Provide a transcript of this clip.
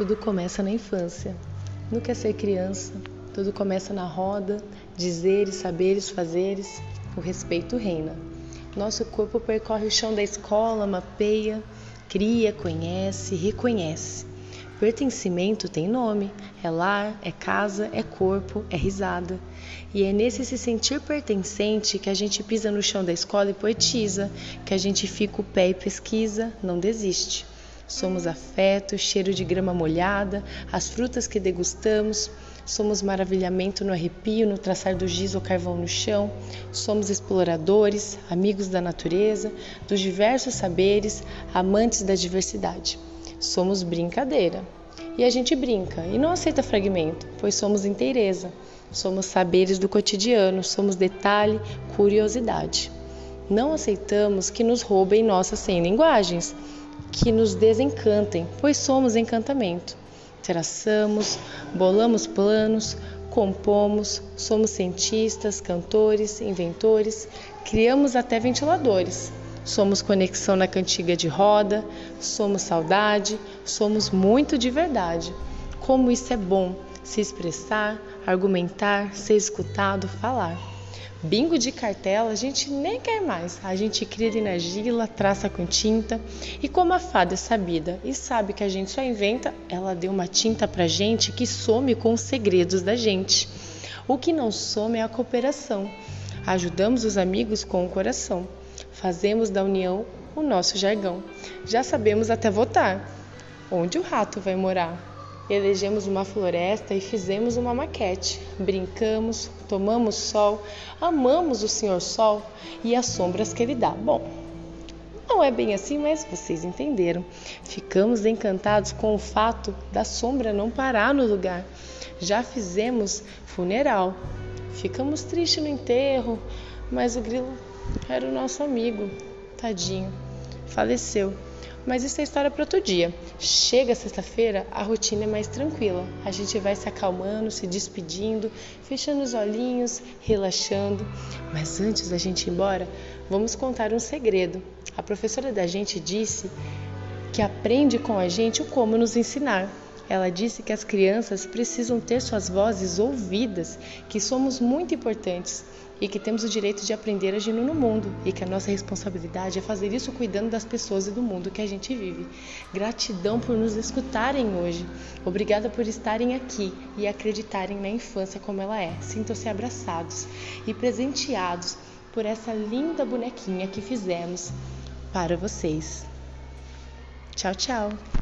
Tudo começa na infância. No que é ser criança, tudo começa na roda, dizeres, saberes, fazeres, o respeito reina. Nosso corpo percorre o chão da escola, mapeia, cria, conhece, reconhece. Pertencimento tem nome, é lar, é casa, é corpo, é risada. E é nesse se sentir pertencente que a gente pisa no chão da escola e poetiza, que a gente fica o pé e pesquisa, não desiste. Somos afeto, cheiro de grama molhada, as frutas que degustamos. Somos maravilhamento no arrepio, no traçar do giz ou carvão no chão. Somos exploradores, amigos da natureza, dos diversos saberes, amantes da diversidade. Somos brincadeira. E a gente brinca e não aceita fragmento, pois somos inteireza. Somos saberes do cotidiano, somos detalhe, curiosidade. Não aceitamos que nos roubem nossas sem linguagens que nos desencantem, pois somos encantamento. Traçamos, bolamos planos, compomos, somos cientistas, cantores, inventores, criamos até ventiladores. Somos conexão na cantiga de roda, somos saudade, somos muito de verdade. Como isso é bom, se expressar, argumentar, ser escutado, falar. Bingo de cartela a gente nem quer mais. A gente cria de argila, traça com tinta. E como a fada é sabida e sabe que a gente só inventa, ela deu uma tinta pra gente que some com os segredos da gente. O que não some é a cooperação. Ajudamos os amigos com o coração. Fazemos da união o nosso jargão. Já sabemos até votar. Onde o rato vai morar? Elegemos uma floresta e fizemos uma maquete. Brincamos, tomamos sol, amamos o Senhor Sol e as sombras que ele dá. Bom, não é bem assim, mas vocês entenderam. Ficamos encantados com o fato da sombra não parar no lugar. Já fizemos funeral. Ficamos tristes no enterro, mas o grilo era o nosso amigo. Tadinho, faleceu. Mas isso é história para outro dia. Chega sexta-feira, a rotina é mais tranquila. A gente vai se acalmando, se despedindo, fechando os olhinhos, relaxando. Mas antes da gente ir embora, vamos contar um segredo. A professora da gente disse que aprende com a gente o como nos ensinar. Ela disse que as crianças precisam ter suas vozes ouvidas, que somos muito importantes e que temos o direito de aprender agindo no mundo e que a nossa responsabilidade é fazer isso cuidando das pessoas e do mundo que a gente vive. Gratidão por nos escutarem hoje. Obrigada por estarem aqui e acreditarem na infância como ela é. Sintam-se abraçados e presenteados por essa linda bonequinha que fizemos para vocês. Tchau, tchau.